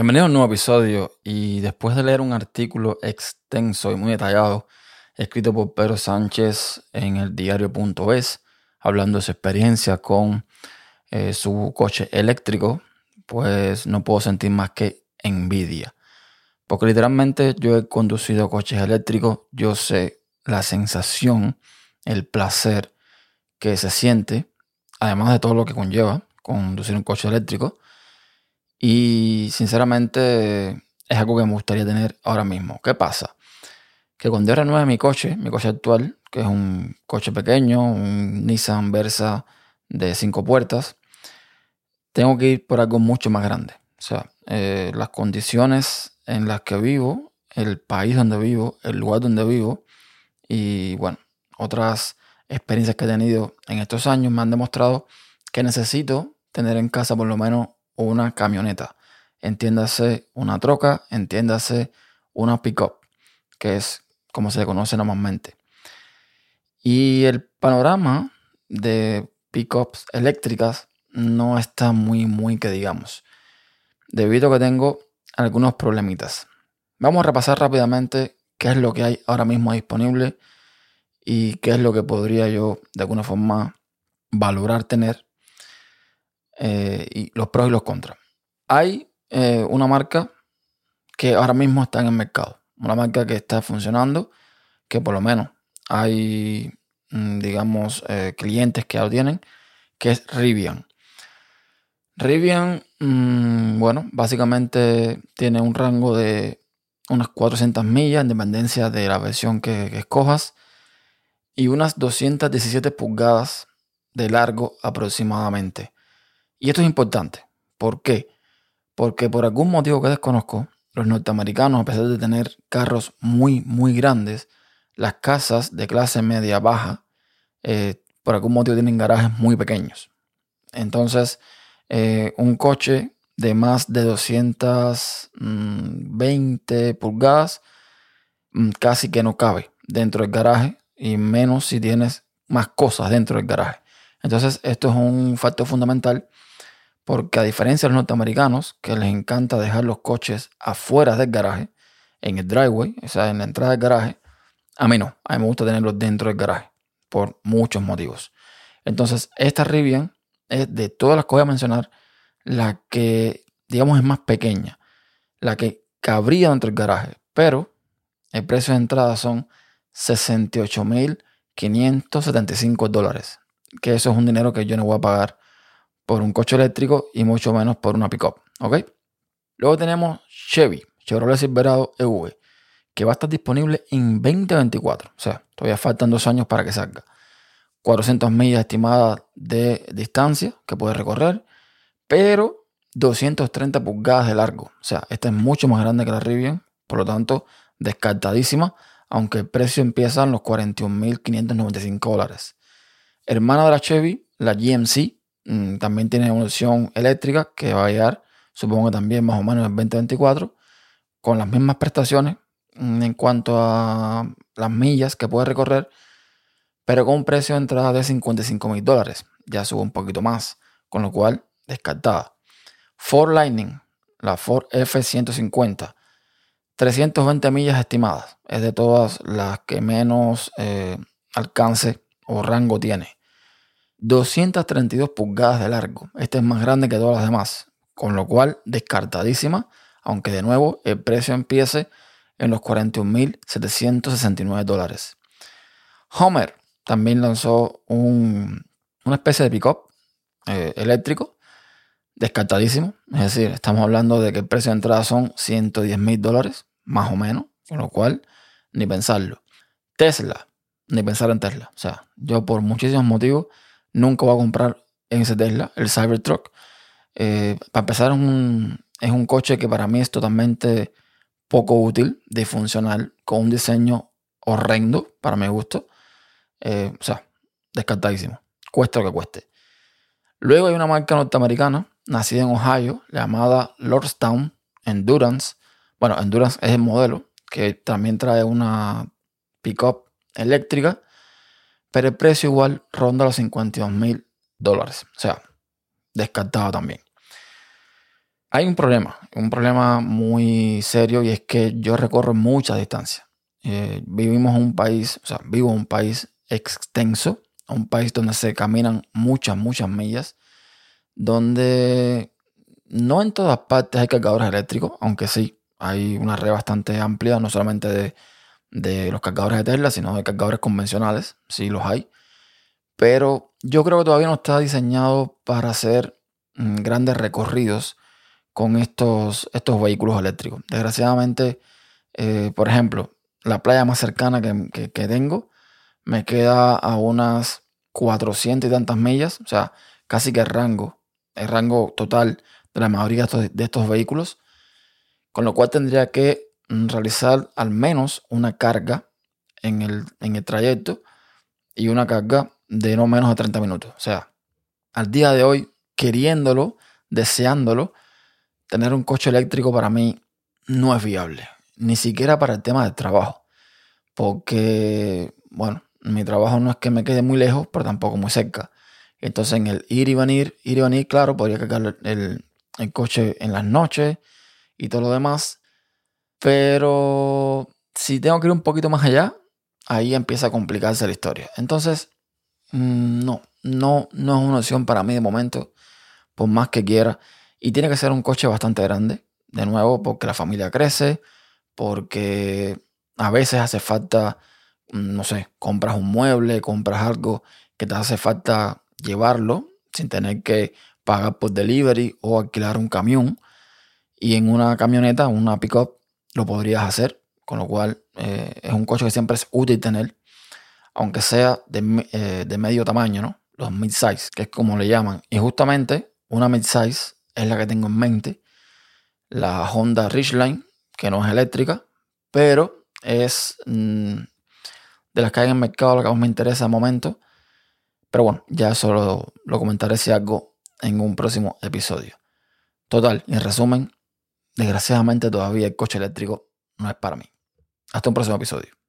Bienvenido a un nuevo episodio y después de leer un artículo extenso y muy detallado escrito por Pedro Sánchez en el diario.es hablando de su experiencia con eh, su coche eléctrico, pues no puedo sentir más que envidia. Porque literalmente yo he conducido coches eléctricos, yo sé la sensación, el placer que se siente, además de todo lo que conlleva conducir un coche eléctrico. Y sinceramente es algo que me gustaría tener ahora mismo. ¿Qué pasa? Que cuando yo renueve mi coche, mi coche actual, que es un coche pequeño, un Nissan Versa de cinco puertas, tengo que ir por algo mucho más grande. O sea, eh, las condiciones en las que vivo, el país donde vivo, el lugar donde vivo y bueno, otras experiencias que he tenido en estos años me han demostrado que necesito tener en casa por lo menos una camioneta. Entiéndase una troca, entiéndase una pickup, que es como se le conoce normalmente. Y el panorama de pickups eléctricas no está muy, muy que digamos, debido a que tengo algunos problemitas. Vamos a repasar rápidamente qué es lo que hay ahora mismo disponible y qué es lo que podría yo de alguna forma valorar tener eh, y los pros y los contras. Hay eh, una marca que ahora mismo está en el mercado, una marca que está funcionando, que por lo menos hay, mm, digamos, eh, clientes que ya lo tienen, que es Rivian. Rivian, mm, bueno, básicamente tiene un rango de unas 400 millas en dependencia de la versión que, que escojas y unas 217 pulgadas de largo aproximadamente. Y esto es importante. ¿Por qué? Porque por algún motivo que desconozco, los norteamericanos, a pesar de tener carros muy, muy grandes, las casas de clase media baja, eh, por algún motivo tienen garajes muy pequeños. Entonces, eh, un coche de más de 220 pulgadas mm, casi que no cabe dentro del garaje y menos si tienes más cosas dentro del garaje. Entonces, esto es un factor fundamental porque a diferencia de los norteamericanos, que les encanta dejar los coches afuera del garaje, en el driveway, o sea, en la entrada del garaje, a mí no, a mí me gusta tenerlos dentro del garaje, por muchos motivos. Entonces, esta Rivian es de todas las que voy a mencionar, la que, digamos, es más pequeña, la que cabría dentro del garaje, pero el precio de entrada son 68.575 dólares, que eso es un dinero que yo no voy a pagar por un coche eléctrico y mucho menos por una pickup. ¿Ok? Luego tenemos Chevy, Chevrolet Silverado EV, que va a estar disponible en 2024. O sea, todavía faltan dos años para que salga. 400 millas estimadas de distancia que puede recorrer, pero 230 pulgadas de largo. O sea, esta es mucho más grande que la Rivian, por lo tanto, descartadísima, aunque el precio empieza en los 41.595 dólares. Hermana de la Chevy, la GMC, también tiene una opción eléctrica que va a llegar, supongo también más o menos en 2024, con las mismas prestaciones mm, en cuanto a las millas que puede recorrer, pero con un precio de entrada de 55 mil dólares. Ya sube un poquito más, con lo cual descartada. Ford Lightning, la Ford F-150, 320 millas estimadas. Es de todas las que menos eh, alcance o rango tiene. 232 pulgadas de largo. Este es más grande que todas las demás, con lo cual descartadísima, aunque de nuevo el precio empiece en los 41.769 dólares. Homer también lanzó un, una especie de pickup eh, eléctrico, descartadísimo. Es decir, estamos hablando de que el precio de entrada son 110 mil dólares, más o menos, con lo cual ni pensarlo. Tesla, ni pensar en Tesla. O sea, yo por muchísimos motivos nunca voy a comprar en ese Tesla, el Cybertruck. Eh, para empezar, es un, es un coche que para mí es totalmente poco útil, disfuncional, con un diseño horrendo para mi gusto. Eh, o sea, descartadísimo. Cueste lo que cueste. Luego hay una marca norteamericana, nacida en Ohio, llamada Lordstown Endurance. Bueno, Endurance es el modelo, que también trae una pickup eléctrica pero el precio igual ronda los 52 mil dólares. O sea, descartado también. hay un problema, un problema muy serio y es que yo recorro mucha distancia. Eh, vivimos en un país, o sea, vivo en un país extenso, un país donde se caminan muchas, muchas millas, donde no en todas partes hay cargadores eléctricos, aunque sí, hay una red bastante amplia, no solamente de, de los cargadores de Tesla, sino de cargadores convencionales, sí los hay. Pero yo creo que todavía no está diseñado para hacer mm, grandes recorridos con estos, estos vehículos eléctricos. Desgraciadamente, eh, por ejemplo, la playa más cercana que, tengo me queda a unas 400 y tantas millas, o sea, casi que el rango, el rango total de la mayoría de estos, vehículos, con lo cual tendría que realizar al menos una carga en el, en el trayecto y una carga de no menos de 30 minutos. O sea, al día de hoy, queriéndolo, deseándolo, tener un coche eléctrico para mí no es viable, ni siquiera para el tema del trabajo, porque, bueno, mi trabajo no es que me quede muy lejos, pero tampoco muy cerca. Entonces, en el ir y venir, ir y venir, claro, podría cargar el, el coche en las noches y todo lo demás, pero si tengo que ir un poquito más allá, ahí empieza a complicarse la historia. Entonces, mm, no, no, no es una opción para mí de momento, por más que quiera. Y tiene que ser un coche bastante grande, de nuevo, porque la familia crece, porque a veces hace falta, mm, no sé, compras un mueble, compras algo que te hace falta llevarlo sin tener que pagar por delivery o alquilar un camión. Y en una camioneta, una pickup, lo podrías hacer, con lo cual eh, es un coche que siempre es útil tener, aunque sea de, eh, de medio tamaño, ¿no? Los mid-size, que es como le llaman. Y justamente una mid-size es la que tengo en mente. La Honda Ridgeline, que no es eléctrica, pero es mm, de las que hay en el mercado la que más me interesa de momento. Pero bueno, ya eso lo, lo comentaré si algo en un próximo episodio. Total, en resumen, desgraciadamente todavía el coche eléctrico no es para mí. Hasta un próximo episodio.